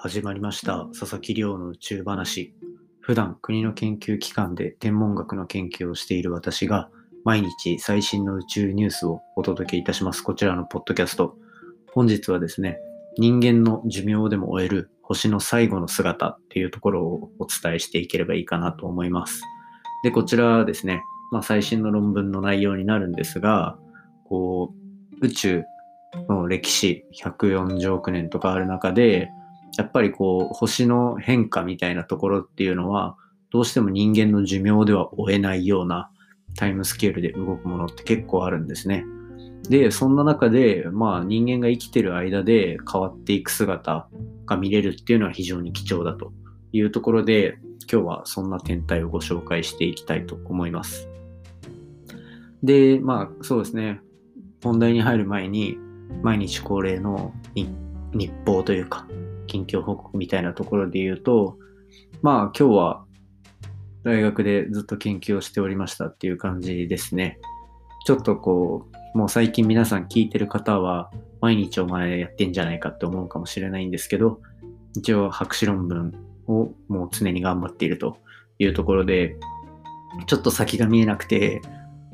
始まりました。佐々木亮の宇宙話。普段国の研究機関で天文学の研究をしている私が毎日最新の宇宙ニュースをお届けいたします。こちらのポッドキャスト。本日はですね人間の寿命でも終える星の最後の姿っていうところをお伝えしていければいいかなと思います。でこちらですね、まあ、最新の論文の内容になるんですがこう宇宙の歴史140億年とかある中でやっぱりこう星の変化みたいなところっていうのはどうしても人間の寿命では追えないようなタイムスケールで動くものって結構あるんですね。で、そんな中で、まあ人間が生きてる間で変わっていく姿が見れるっていうのは非常に貴重だというところで、今日はそんな天体をご紹介していきたいと思います。で、まあそうですね、本題に入る前に、毎日恒例の日報というか、近況報告みたいなところで言うと、まあ今日は大学でずっと研究をしておりましたっていう感じですね。ちょっとこう、もう最近皆さん聞いてる方は毎日お前やってんじゃないかって思うかもしれないんですけど、一応博士論文をもう常に頑張っているというところで、ちょっと先が見えなくて、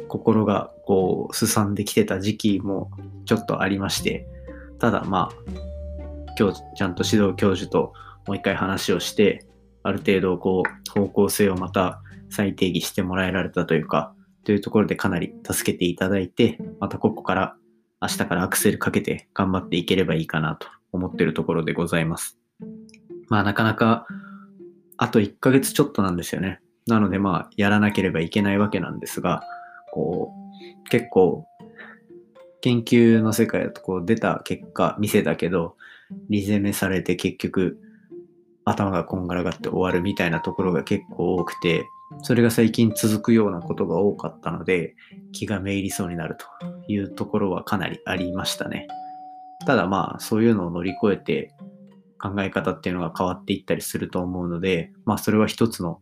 心がこう、すさんできてた時期もちょっとありまして、ただまあ、今日ちゃんと指導教授ともう一回話をして、ある程度こう、方向性をまた再定義してもらえられたというか、というところでかなり助けていただいて、またここから明日からアクセルかけて頑張っていければいいかなと思ってるところでございます。まあなかなかあと1ヶ月ちょっとなんですよね。なのでまあやらなければいけないわけなんですが、こう結構研究の世界だとこう出た結果見せたけど、リゼメされて結局頭がこんがらがって終わるみたいなところが結構多くて、それが最近続くようなことが多かったので、気がめいりそうになるというところはかなりありましたね。ただまあ、そういうのを乗り越えて考え方っていうのが変わっていったりすると思うので、まあそれは一つの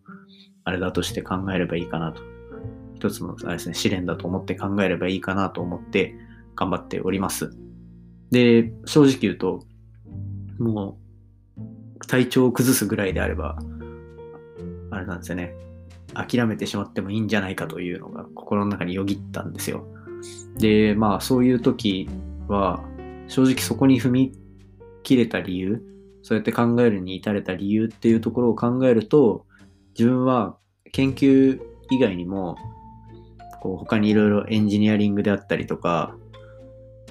あれだとして考えればいいかなと。一つのあれですね、試練だと思って考えればいいかなと思って頑張っております。で、正直言うと、もう体調を崩すぐらいであれば、あれなんですよね。諦めてしまってもいいんじゃないかというのが心の中によぎったんですよ。で、まあそういう時は正直そこに踏み切れた理由、そうやって考えるに至れた理由っていうところを考えると、自分は研究以外にも、こう他にいろいろエンジニアリングであったりとか、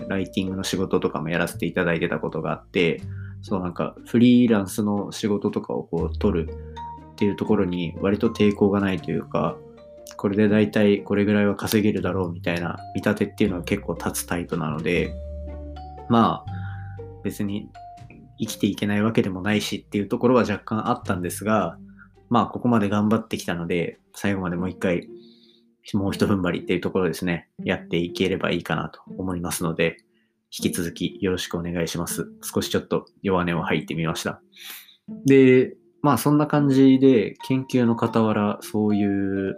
ライティングの仕事とかもやらせていただいてたことがあって、そうなんかフリーランスの仕事とかをこう取るっていうところに割と抵抗がないというか、これで大体これぐらいは稼げるだろうみたいな見立てっていうのは結構立つタイプなので、まあ別に生きていけないわけでもないしっていうところは若干あったんですが、まあここまで頑張ってきたので、最後までもう一回、もう一踏ん張りっていうところですね、やっていければいいかなと思いますので、引き続きよろしくお願いします。少しちょっと弱音を吐いてみました。で、まあそんな感じで研究の傍らそういう、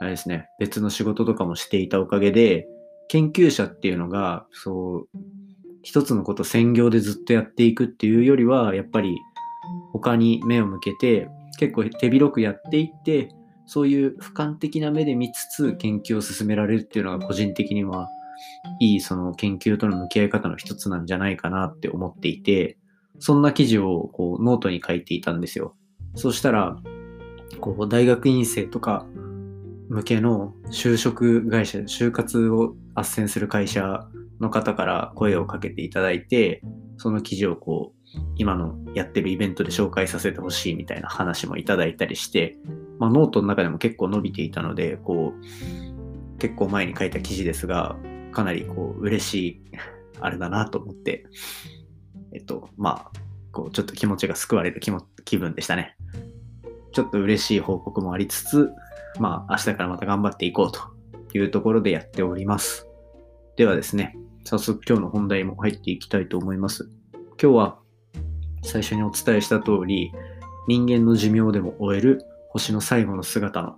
あれですね、別の仕事とかもしていたおかげで、研究者っていうのが、そう、一つのこと専業でずっとやっていくっていうよりは、やっぱり他に目を向けて、結構手広くやっていって、そういう俯瞰的な目で見つつ研究を進められるっていうのが個人的にはいいその研究との向き合い方の一つなんじゃないかなって思っていて、そんな記事をこうノートに書いていたんですよ。そしたら、こう大学院生とか向けの就職会社、就活を斡旋する会社の方から声をかけていただいて、その記事をこう、今のやってるイベントで紹介させてほしいみたいな話もいただいたりして、まあ、ノートの中でも結構伸びていたので、こう、結構前に書いた記事ですが、かなりこう、嬉しい、あれだなと思って、えっと、まあ、こう、ちょっと気持ちが救われる気も気分でしたね。ちょっと嬉しい報告もありつつ、まあ、明日からまた頑張っていこうというところでやっております。ではですね、早速今日の本題も入っていきたいと思います。今日は最初にお伝えした通り、人間の寿命でも終える星の最後の姿の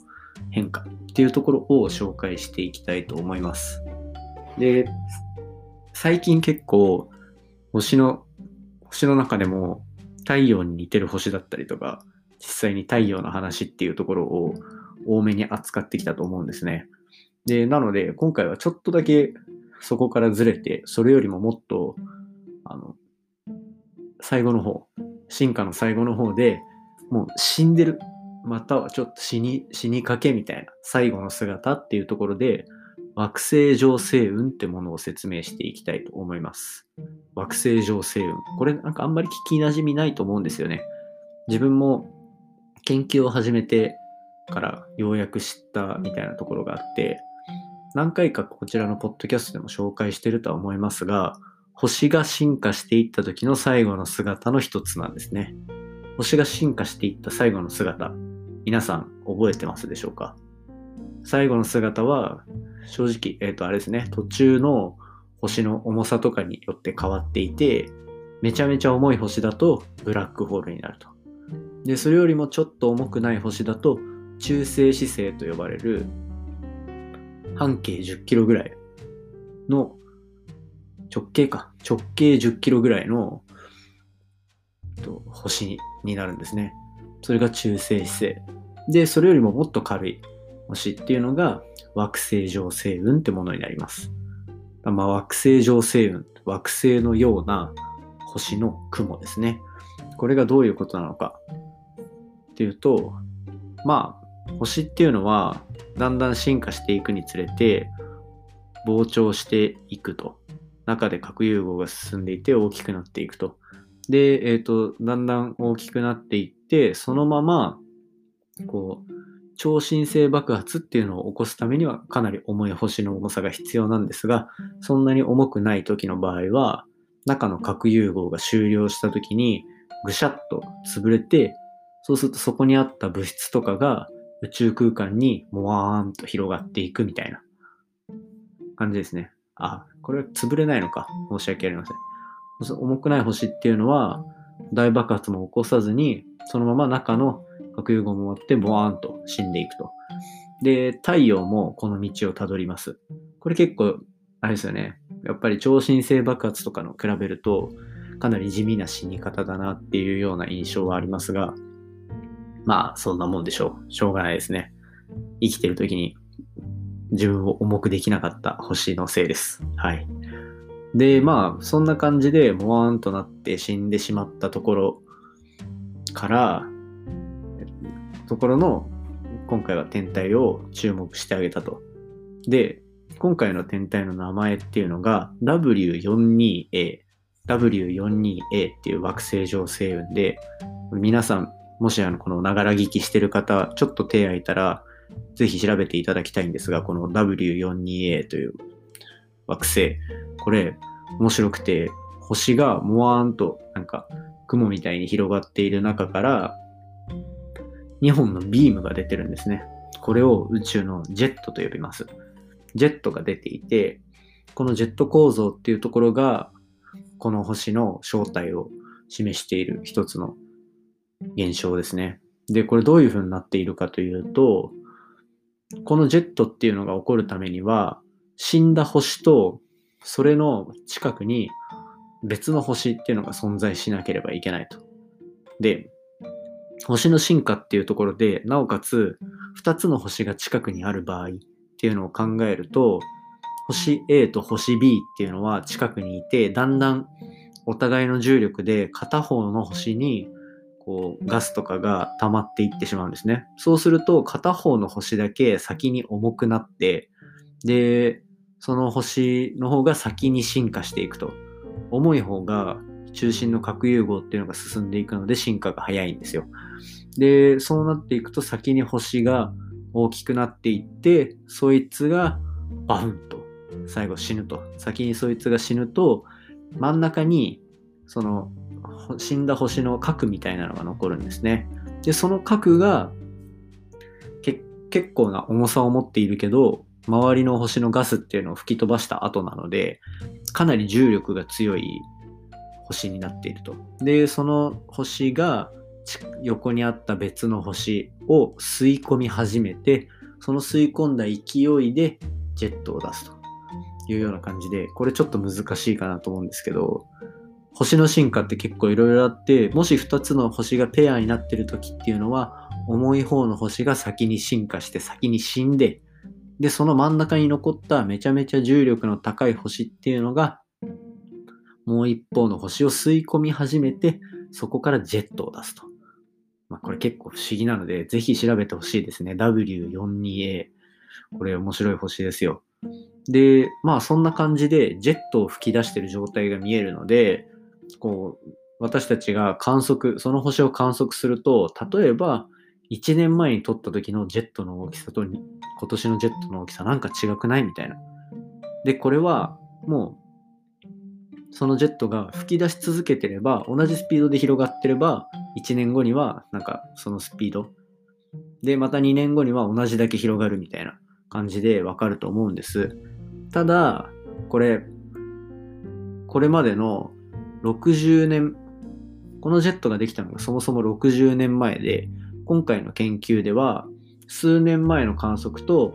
変化っていうところを紹介していきたいと思います。で、最近結構星の星の中でも太陽に似てる星だったりとか、実際に太陽の話っていうところを多めに扱ってきたと思うんですね。で、なので、今回はちょっとだけそこからずれて、それよりももっと、あの、最後の方、進化の最後の方でもう死んでる、またはちょっと死に、死にかけみたいな最後の姿っていうところで、惑星上星雲ってものを説明していきたいと思います。惑星上星雲。これなんかあんまり聞き馴染みないと思うんですよね。自分も研究を始めてからようやく知ったみたいなところがあって、何回かこちらのポッドキャストでも紹介してるとは思いますが、星が進化していった時の最後の姿の一つなんですね。星が進化していった最後の姿、皆さん覚えてますでしょうか？最後の姿は、正直、えっ、ー、と、あれですね、途中の星の重さとかによって変わっていて、めちゃめちゃ重い星だとブラックホールになると。で、それよりもちょっと重くない星だと中性子星と呼ばれる半径10キロぐらいの直径か。直径10キロぐらいのと星になるんですね。それが中性子星。で、それよりももっと軽い星っていうのが惑星上星雲ってものになります。まあ、惑星上星雲、惑星のような星の雲ですね。これがどういうことなのかっていうと、まあ、星っていうのはだんだん進化していくにつれて膨張していくと。中で核融合が進んでいて大きくなっていくと。で、えっ、ー、と、だんだん大きくなっていって、そのまま、こう、超新星爆発っていうのを起こすためにはかなり重い星の重さが必要なんですが、そんなに重くない時の場合は、中の核融合が終了した時にぐしゃっと潰れて、そうするとそこにあった物質とかが宇宙空間にもわーんと広がっていくみたいな感じですね。あ、これは潰れないのか。申し訳ありません。重くない星っていうのは大爆発も起こさずに、そのまま中の核融合も終わって、ボワーンと死んでいくと。で、太陽もこの道をたどります。これ結構、あれですよね。やっぱり超新星爆発とかの比べると、かなり地味な死に方だなっていうような印象はありますが、まあ、そんなもんでしょう。しょうがないですね。生きてる時に自分を重くできなかった星のせいです。はい。で、まあ、そんな感じで、もわーんとなって死んでしまったところから、ところの今回は天体を注目してあげたと。で、今回の天体の名前っていうのが W42A。W42A っていう惑星上星雲で、皆さん、もしあの、このながら聞きしてる方、ちょっと手空いたら、ぜひ調べていただきたいんですが、この W42A という惑星、これ面白くて、星がもわーんとなんか雲みたいに広がっている中から2本のビームが出てるんですね。これを宇宙のジェットと呼びます。ジェットが出ていて、このジェット構造っていうところが、この星の正体を示している一つの現象ですね。で、これどういう風になっているかというと、このジェットっていうのが起こるためには、死んだ星とそれの近くに別の星っていうのが存在しなければいけないと。で、星の進化っていうところで、なおかつ2つの星が近くにある場合っていうのを考えると、星 A と星 B っていうのは近くにいて、だんだんお互いの重力で片方の星にこうガスとかが溜まっていってしまうんですね。そうすると片方の星だけ先に重くなって、で、その星の方が先に進化していくと。重い方が中心の核融合っていうのが進んでいくので進化が早いんですよ。で、そうなっていくと先に星が大きくなっていって、そいつがバフンと最後死ぬと。先にそいつが死ぬと、真ん中にその死んだ星の核みたいなのが残るんですね。で、その核が結構な重さを持っているけど、周りの星のガスっていうのを吹き飛ばした後なので、かなり重力が強い星になっていると。で、その星が横にあった別の星を吸い込み始めて、その吸い込んだ勢いでジェットを出すというような感じで、これちょっと難しいかなと思うんですけど、星の進化って結構いろいろあって、もし2つの星がペアになってる時っていうのは、重い方の星が先に進化して先に死んで、で、その真ん中に残っためちゃめちゃ重力の高い星っていうのが、もう一方の星を吸い込み始めて、そこからジェットを出すと。まあ、これ結構不思議なので、ぜひ調べてほしいですね。W42A。これ面白い星ですよ。で、まあそんな感じでジェットを吹き出してる状態が見えるので、こう、私たちが観測、その星を観測すると、例えば、1年前に撮った時のジェットの大きさと今年のジェットの大きさなんか違くないみたいな。で、これはもうそのジェットが吹き出し続けてれば同じスピードで広がってれば1年後にはなんかそのスピードでまた2年後には同じだけ広がるみたいな感じでわかると思うんです。ただこれこれまでの60年このジェットができたのがそもそも60年前で今回の研究では数年前の観測と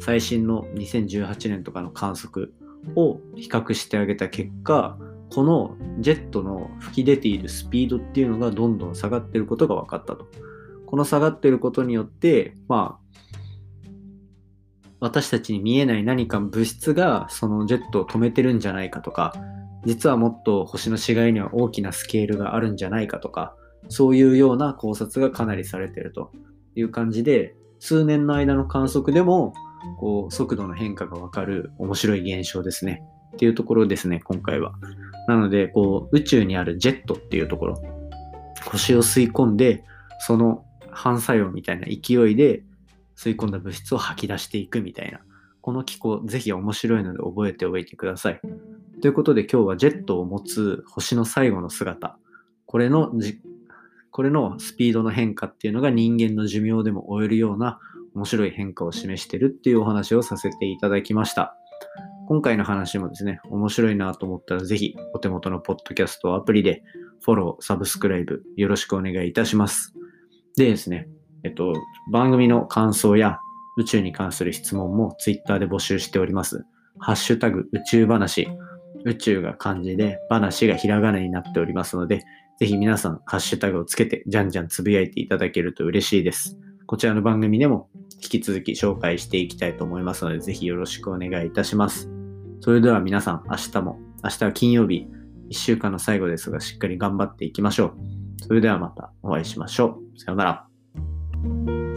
最新の2018年とかの観測を比較してあげた結果このジェットの吹き出ているスピードっていうのがどんどん下がっていることが分かったと。この下がっていることによって、まあ、私たちに見えない何か物質がそのジェットを止めてるんじゃないかとか、実はもっと星の死骸には大きなスケールがあるんじゃないかとか、そういうような考察がかなりされてるという感じで、数年の間の観測でも、こう、速度の変化がわかる面白い現象ですね。っていうところですね、今回は。なので、こう、宇宙にあるジェットっていうところ、星を吸い込んで、その反作用みたいな勢いで吸い込んだ物質を吐き出していくみたいな。この機構、ぜひ面白いので覚えておいてください。ということで今日はジェットを持つ星の最後の姿、これのこれのスピードの変化っていうのが人間の寿命でも終えるような面白い変化を示してるっていうお話をさせていただきました。今回の話もですね、面白いなと思ったらぜひお手元のポッドキャストアプリでフォロー、サブスクライブよろしくお願いいたします。でですね、えっと、番組の感想や宇宙に関する質問も Twitter で募集しております。ハッシュタグ宇宙話、宇宙が漢字で話がひらがなになっておりますので、ぜひ皆さん、ハッシュタグをつけて、じゃんじゃんつぶやいていただけると嬉しいです。こちらの番組でも引き続き紹介していきたいと思いますので、ぜひよろしくお願いいたします。それでは皆さん、明日も、明日は金曜日、1週間の最後ですが、しっかり頑張っていきましょう。それではまたお会いしましょう。さようなら。